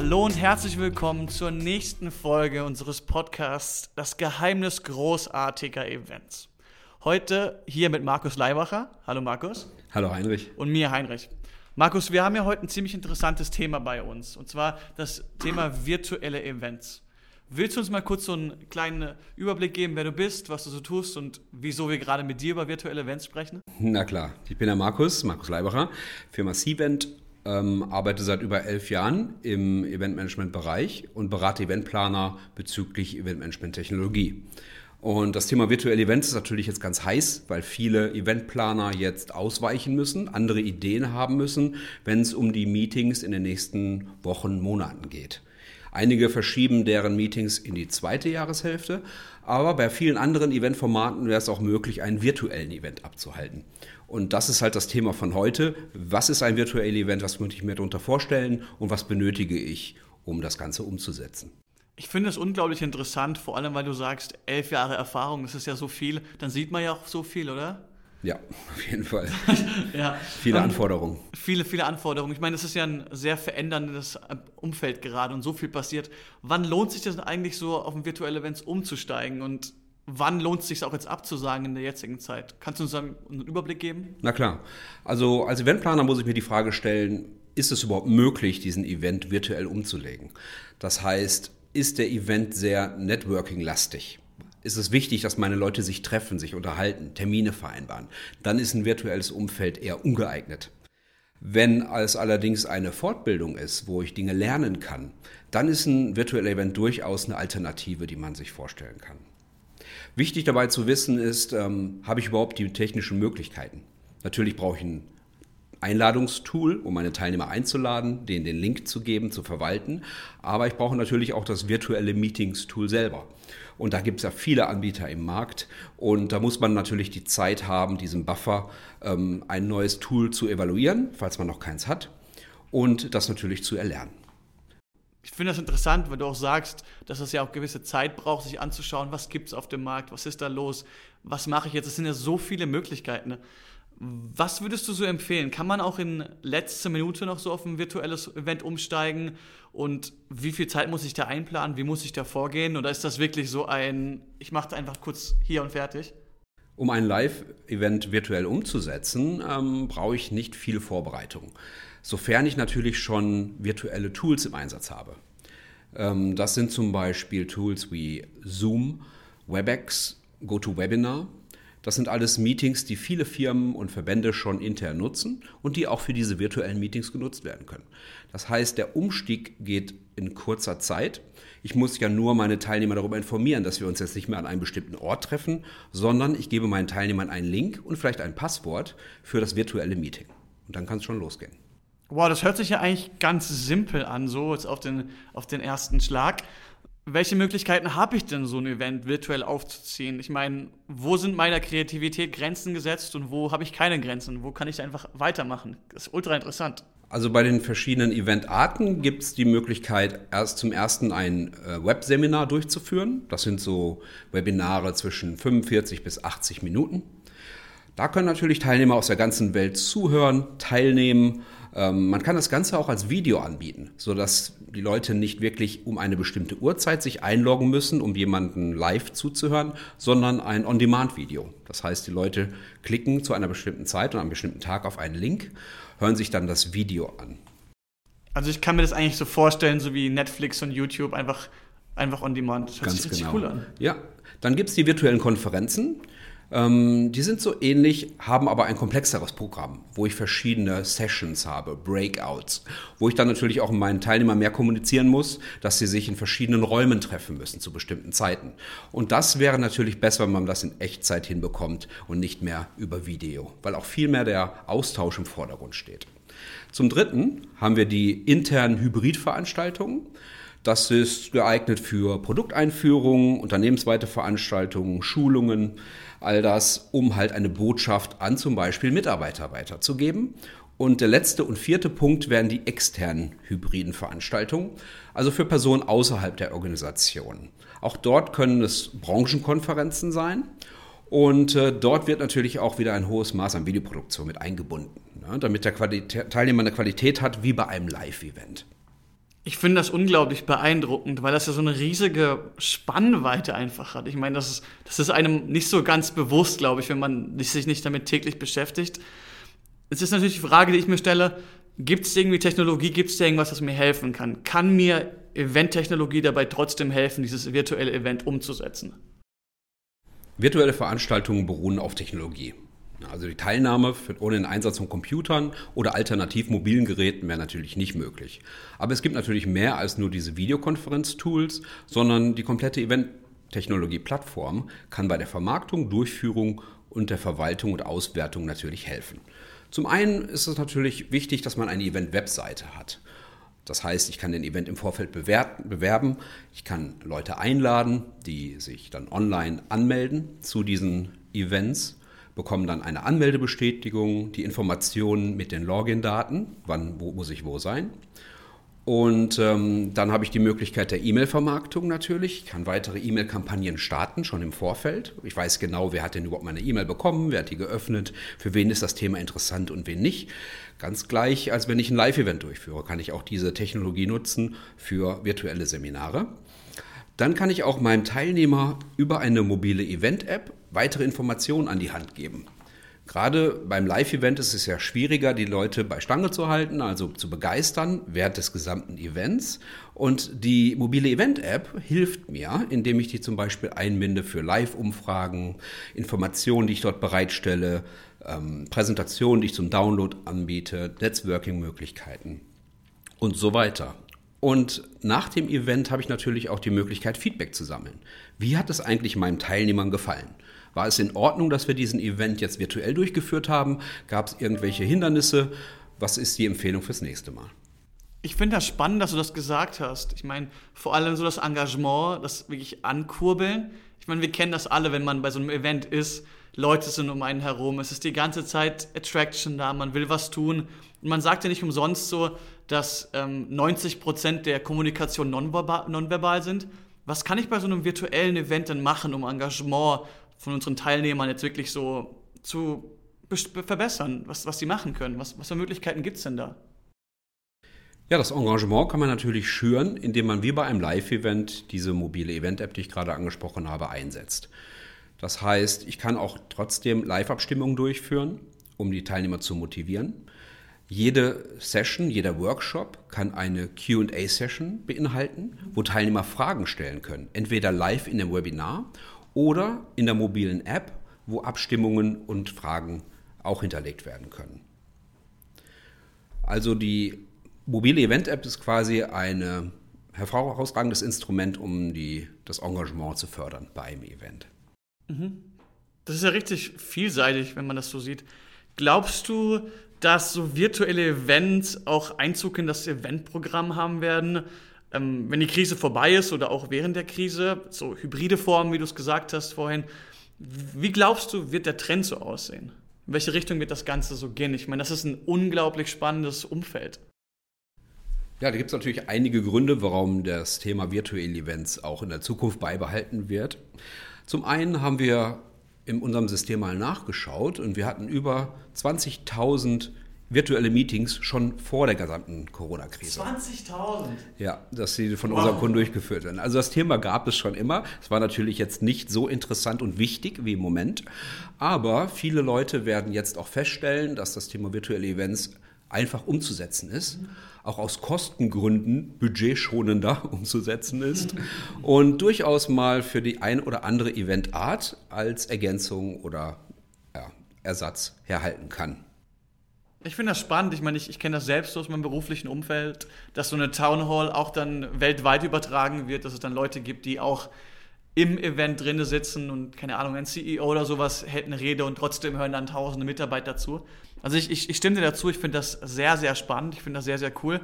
Hallo und herzlich willkommen zur nächsten Folge unseres Podcasts Das Geheimnis großartiger Events. Heute hier mit Markus Leibacher. Hallo Markus. Hallo Heinrich. Und mir Heinrich. Markus, wir haben ja heute ein ziemlich interessantes Thema bei uns und zwar das Thema virtuelle Events. Willst du uns mal kurz so einen kleinen Überblick geben, wer du bist, was du so tust und wieso wir gerade mit dir über virtuelle Events sprechen? Na klar, ich bin der Markus, Markus Leibacher, Firma Cvent, ähm, arbeite seit über elf Jahren im Eventmanagement-Bereich und berate Eventplaner bezüglich Eventmanagement-Technologie. Und das Thema virtuelle Events ist natürlich jetzt ganz heiß, weil viele Eventplaner jetzt ausweichen müssen, andere Ideen haben müssen, wenn es um die Meetings in den nächsten Wochen, Monaten geht. Einige verschieben deren Meetings in die zweite Jahreshälfte, aber bei vielen anderen Eventformaten wäre es auch möglich, einen virtuellen Event abzuhalten. Und das ist halt das Thema von heute. Was ist ein virtuelles Event? Was möchte ich mir darunter vorstellen? Und was benötige ich, um das Ganze umzusetzen? Ich finde es unglaublich interessant, vor allem weil du sagst, elf Jahre Erfahrung, das ist ja so viel. Dann sieht man ja auch so viel, oder? Ja, auf jeden Fall. ja. Viele Anforderungen. Viele, viele Anforderungen. Ich meine, es ist ja ein sehr veränderndes Umfeld gerade und so viel passiert. Wann lohnt sich das eigentlich so, auf ein virtuelle Events umzusteigen und wann lohnt es sich auch jetzt abzusagen in der jetzigen Zeit? Kannst du uns einen Überblick geben? Na klar. Also als Eventplaner muss ich mir die Frage stellen, ist es überhaupt möglich, diesen Event virtuell umzulegen? Das heißt, ist der Event sehr networking-lastig? ist es wichtig, dass meine Leute sich treffen, sich unterhalten, Termine vereinbaren. Dann ist ein virtuelles Umfeld eher ungeeignet. Wenn es allerdings eine Fortbildung ist, wo ich Dinge lernen kann, dann ist ein virtueller Event durchaus eine Alternative, die man sich vorstellen kann. Wichtig dabei zu wissen ist, ähm, habe ich überhaupt die technischen Möglichkeiten? Natürlich brauche ich ein Einladungstool, um meine Teilnehmer einzuladen, denen den Link zu geben, zu verwalten. Aber ich brauche natürlich auch das virtuelle Meetings-Tool selber. Und da gibt es ja viele Anbieter im Markt. Und da muss man natürlich die Zeit haben, diesem Buffer ähm, ein neues Tool zu evaluieren, falls man noch keins hat. Und das natürlich zu erlernen. Ich finde das interessant, weil du auch sagst, dass es ja auch gewisse Zeit braucht, sich anzuschauen, was gibt es auf dem Markt, was ist da los, was mache ich jetzt. Es sind ja so viele Möglichkeiten. Was würdest du so empfehlen? Kann man auch in letzter Minute noch so auf ein virtuelles Event umsteigen? Und wie viel Zeit muss ich da einplanen? Wie muss ich da vorgehen? Oder ist das wirklich so ein, ich mache einfach kurz hier und fertig? Um ein Live-Event virtuell umzusetzen, ähm, brauche ich nicht viel Vorbereitung. Sofern ich natürlich schon virtuelle Tools im Einsatz habe. Ähm, das sind zum Beispiel Tools wie Zoom, WebEx, GoToWebinar das sind alles Meetings, die viele Firmen und Verbände schon intern nutzen und die auch für diese virtuellen Meetings genutzt werden können. Das heißt, der Umstieg geht in kurzer Zeit. Ich muss ja nur meine Teilnehmer darüber informieren, dass wir uns jetzt nicht mehr an einem bestimmten Ort treffen, sondern ich gebe meinen Teilnehmern einen Link und vielleicht ein Passwort für das virtuelle Meeting. Und dann kann es schon losgehen. Wow, das hört sich ja eigentlich ganz simpel an, so jetzt auf den, auf den ersten Schlag welche Möglichkeiten habe ich denn, so ein Event virtuell aufzuziehen? Ich meine, wo sind meiner Kreativität Grenzen gesetzt und wo habe ich keine Grenzen? Wo kann ich einfach weitermachen? Das ist ultra interessant. Also bei den verschiedenen Eventarten gibt es die Möglichkeit, erst zum ersten ein äh, Webseminar durchzuführen. Das sind so Webinare zwischen 45 bis 80 Minuten. Da können natürlich Teilnehmer aus der ganzen Welt zuhören, teilnehmen ähm, man kann das Ganze auch als Video anbieten, sodass die Leute nicht wirklich um eine bestimmte Uhrzeit sich einloggen müssen, um jemanden live zuzuhören, sondern ein On-Demand-Video. Das heißt, die Leute klicken zu einer bestimmten Zeit und einem bestimmten Tag auf einen Link, hören sich dann das Video an. Also ich kann mir das eigentlich so vorstellen, so wie Netflix und YouTube, einfach, einfach on-demand. Ganz sich genau. cool an. Ja, dann gibt es die virtuellen Konferenzen. Ähm, die sind so ähnlich, haben aber ein komplexeres Programm, wo ich verschiedene Sessions habe, Breakouts, wo ich dann natürlich auch mit meinen Teilnehmern mehr kommunizieren muss, dass sie sich in verschiedenen Räumen treffen müssen zu bestimmten Zeiten. Und das wäre natürlich besser, wenn man das in Echtzeit hinbekommt und nicht mehr über Video, weil auch viel mehr der Austausch im Vordergrund steht. Zum Dritten haben wir die internen Hybridveranstaltungen. Das ist geeignet für Produkteinführungen, unternehmensweite Veranstaltungen, Schulungen, all das, um halt eine Botschaft an zum Beispiel Mitarbeiter weiterzugeben. Und der letzte und vierte Punkt wären die externen hybriden Veranstaltungen, also für Personen außerhalb der Organisation. Auch dort können es Branchenkonferenzen sein. Und äh, dort wird natürlich auch wieder ein hohes Maß an Videoproduktion mit eingebunden, ne, damit der Qualität, Teilnehmer eine Qualität hat wie bei einem Live-Event. Ich finde das unglaublich beeindruckend, weil das ja so eine riesige Spannweite einfach hat. Ich meine, das ist, das ist einem nicht so ganz bewusst, glaube ich, wenn man sich nicht damit täglich beschäftigt. Es ist natürlich die Frage, die ich mir stelle, gibt es irgendwie Technologie, gibt es irgendwas, was mir helfen kann? Kann mir Event-Technologie dabei trotzdem helfen, dieses virtuelle Event umzusetzen? Virtuelle Veranstaltungen beruhen auf Technologie. Also die Teilnahme ohne den Einsatz von Computern oder alternativ mobilen Geräten wäre natürlich nicht möglich. Aber es gibt natürlich mehr als nur diese Videokonferenz-Tools, sondern die komplette Event-Technologie-Plattform kann bei der Vermarktung, Durchführung und der Verwaltung und Auswertung natürlich helfen. Zum einen ist es natürlich wichtig, dass man eine Event-Webseite hat. Das heißt, ich kann den Event im Vorfeld bewerben, ich kann Leute einladen, die sich dann online anmelden zu diesen Events bekommen dann eine Anmeldebestätigung, die Informationen mit den Login-Daten, wann, wo muss ich wo sein. Und ähm, dann habe ich die Möglichkeit der E-Mail-Vermarktung natürlich. Ich kann weitere E-Mail-Kampagnen starten, schon im Vorfeld. Ich weiß genau, wer hat denn überhaupt meine E-Mail bekommen, wer hat die geöffnet, für wen ist das Thema interessant und wen nicht. Ganz gleich, als wenn ich ein Live-Event durchführe, kann ich auch diese Technologie nutzen für virtuelle Seminare. Dann kann ich auch meinem Teilnehmer über eine mobile Event-App weitere Informationen an die Hand geben. Gerade beim Live-Event ist es ja schwieriger, die Leute bei Stange zu halten, also zu begeistern während des gesamten Events. Und die mobile Event-App hilft mir, indem ich die zum Beispiel einbinde für Live-Umfragen, Informationen, die ich dort bereitstelle, ähm, Präsentationen, die ich zum Download anbiete, Networking-Möglichkeiten und so weiter. Und nach dem Event habe ich natürlich auch die Möglichkeit, Feedback zu sammeln. Wie hat es eigentlich meinen Teilnehmern gefallen? War es in Ordnung, dass wir diesen Event jetzt virtuell durchgeführt haben? Gab es irgendwelche Hindernisse? Was ist die Empfehlung fürs nächste Mal? Ich finde das spannend, dass du das gesagt hast. Ich meine, vor allem so das Engagement, das wirklich ankurbeln. Ich meine, wir kennen das alle, wenn man bei so einem Event ist. Leute sind um einen herum. Es ist die ganze Zeit Attraction da. Man will was tun. Man sagt ja nicht umsonst so, dass ähm, 90 Prozent der Kommunikation nonverbal, nonverbal sind. Was kann ich bei so einem virtuellen Event denn machen, um Engagement von unseren Teilnehmern jetzt wirklich so zu verbessern, was, was sie machen können? Was, was für Möglichkeiten gibt es denn da? Ja, das Engagement kann man natürlich schüren, indem man wie bei einem Live-Event diese mobile Event-App, die ich gerade angesprochen habe, einsetzt. Das heißt, ich kann auch trotzdem Live-Abstimmungen durchführen, um die Teilnehmer zu motivieren. Jede Session, jeder Workshop kann eine QA-Session beinhalten, wo Teilnehmer Fragen stellen können. Entweder live in dem Webinar oder in der mobilen App, wo Abstimmungen und Fragen auch hinterlegt werden können. Also die mobile Event-App ist quasi ein herausragendes Instrument, um die, das Engagement zu fördern bei einem Event. Mhm. Das ist ja richtig vielseitig, wenn man das so sieht. Glaubst du, dass so virtuelle Events auch Einzug in das Eventprogramm haben werden, ähm, wenn die Krise vorbei ist oder auch während der Krise, so hybride Formen, wie du es gesagt hast vorhin. Wie glaubst du, wird der Trend so aussehen? In welche Richtung wird das Ganze so gehen? Ich meine, das ist ein unglaublich spannendes Umfeld. Ja, da gibt es natürlich einige Gründe, warum das Thema virtuelle Events auch in der Zukunft beibehalten wird. Zum einen haben wir in unserem System mal nachgeschaut und wir hatten über 20.000 virtuelle Meetings schon vor der gesamten Corona-Krise. 20.000? Ja, dass sie von wow. unseren Kunden durchgeführt werden. Also das Thema gab es schon immer. Es war natürlich jetzt nicht so interessant und wichtig wie im Moment. Aber viele Leute werden jetzt auch feststellen, dass das Thema virtuelle Events einfach umzusetzen ist. Mhm. Auch aus Kostengründen budgetschonender umzusetzen ist. und durchaus mal für die ein oder andere Eventart als Ergänzung oder ja, Ersatz herhalten kann. Ich finde das spannend. Ich meine, ich, ich kenne das selbst aus meinem beruflichen Umfeld, dass so eine Town Hall auch dann weltweit übertragen wird, dass es dann Leute gibt, die auch im Event drinne sitzen und keine Ahnung, ein CEO oder sowas hält eine Rede und trotzdem hören dann tausende Mitarbeiter zu. Also ich, ich, ich stimme dir dazu, ich finde das sehr, sehr spannend, ich finde das sehr, sehr cool.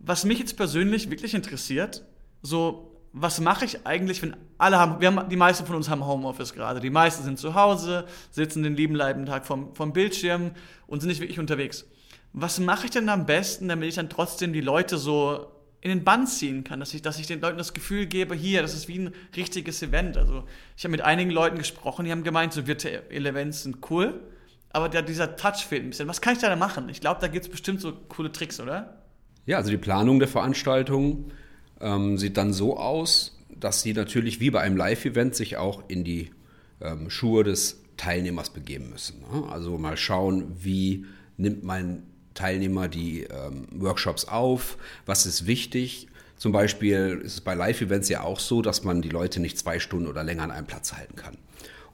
Was mich jetzt persönlich wirklich interessiert, so was mache ich eigentlich, wenn alle haben, wir haben, die meisten von uns haben Homeoffice gerade. Die meisten sind zu Hause, sitzen den lieben Leiben Tag vom, vom Bildschirm und sind nicht wirklich unterwegs. Was mache ich denn am besten, damit ich dann trotzdem die Leute so in den Bann ziehen kann, dass ich, dass ich den Leuten das Gefühl gebe, hier, das ist wie ein richtiges Event. Also ich habe mit einigen Leuten gesprochen, die haben gemeint, so virtuelle Events sind cool, aber der, dieser Touch fehlt ein bisschen. Was kann ich da machen? Ich glaube, da gibt es bestimmt so coole Tricks, oder? Ja, also die Planung der Veranstaltung ähm, sieht dann so aus, dass sie natürlich wie bei einem Live-Event sich auch in die ähm, Schuhe des Teilnehmers begeben müssen. Ne? Also mal schauen, wie nimmt mein Teilnehmer die ähm, Workshops auf, was ist wichtig. Zum Beispiel ist es bei Live-Events ja auch so, dass man die Leute nicht zwei Stunden oder länger an einem Platz halten kann.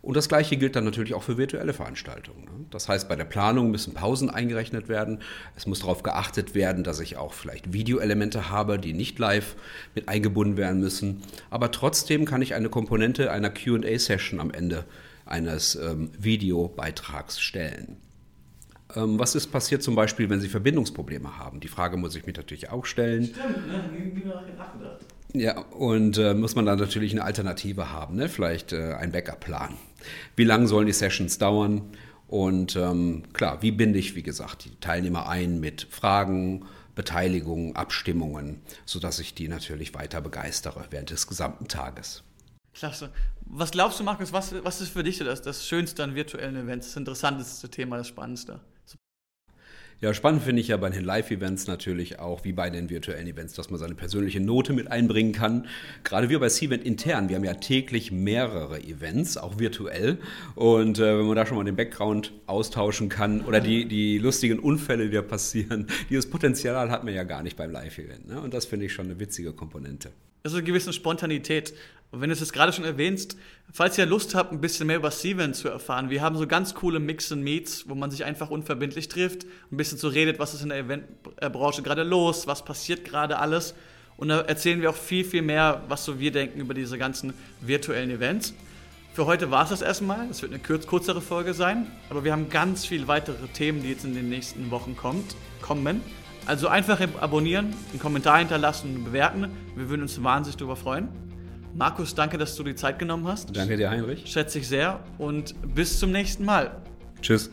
Und das Gleiche gilt dann natürlich auch für virtuelle Veranstaltungen. Ne? Das heißt, bei der Planung müssen Pausen eingerechnet werden. Es muss darauf geachtet werden, dass ich auch vielleicht Videoelemente habe, die nicht live mit eingebunden werden müssen. Aber trotzdem kann ich eine Komponente einer QA-Session am Ende eines ähm, Videobeitrags stellen. Ähm, was ist passiert zum Beispiel, wenn Sie Verbindungsprobleme haben? Die Frage muss ich mir natürlich auch stellen. Stimmt, ne? Wie nachgedacht. Ja, und äh, muss man dann natürlich eine Alternative haben, ne? vielleicht äh, ein Backup-Plan. Wie lange sollen die Sessions dauern? Und ähm, klar, wie binde ich, wie gesagt, die Teilnehmer ein mit Fragen, Beteiligung, Abstimmungen, sodass ich die natürlich weiter begeistere während des gesamten Tages. Klasse. Was glaubst du, Markus, was, was ist für dich das, das Schönste an virtuellen Events, das interessanteste Thema, das Spannendste? Ja, spannend finde ich ja bei den Live-Events natürlich auch, wie bei den virtuellen Events, dass man seine persönliche Note mit einbringen kann. Gerade wir bei C-Event intern, wir haben ja täglich mehrere Events, auch virtuell. Und äh, wenn man da schon mal den Background austauschen kann oder die, die lustigen Unfälle, die da passieren, dieses Potenzial hat man ja gar nicht beim Live-Event. Ne? Und das finde ich schon eine witzige Komponente. Also eine gewisse Spontanität. Und wenn du es jetzt gerade schon erwähnst, falls ihr Lust habt, ein bisschen mehr über Seven zu erfahren, wir haben so ganz coole Mix and Meets, wo man sich einfach unverbindlich trifft, ein bisschen so redet, was ist in der Eventbranche gerade los, was passiert gerade alles. Und da erzählen wir auch viel, viel mehr, was so wir denken über diese ganzen virtuellen Events. Für heute war es das erstmal. Es wird eine kürz, kürzere Folge sein, aber wir haben ganz viele weitere Themen, die jetzt in den nächsten Wochen kommt, kommen. Also einfach abonnieren, einen Kommentar hinterlassen und bewerten. Wir würden uns wahnsinnig darüber freuen. Markus, danke, dass du die Zeit genommen hast. Danke dir, Heinrich. Schätze ich sehr und bis zum nächsten Mal. Tschüss.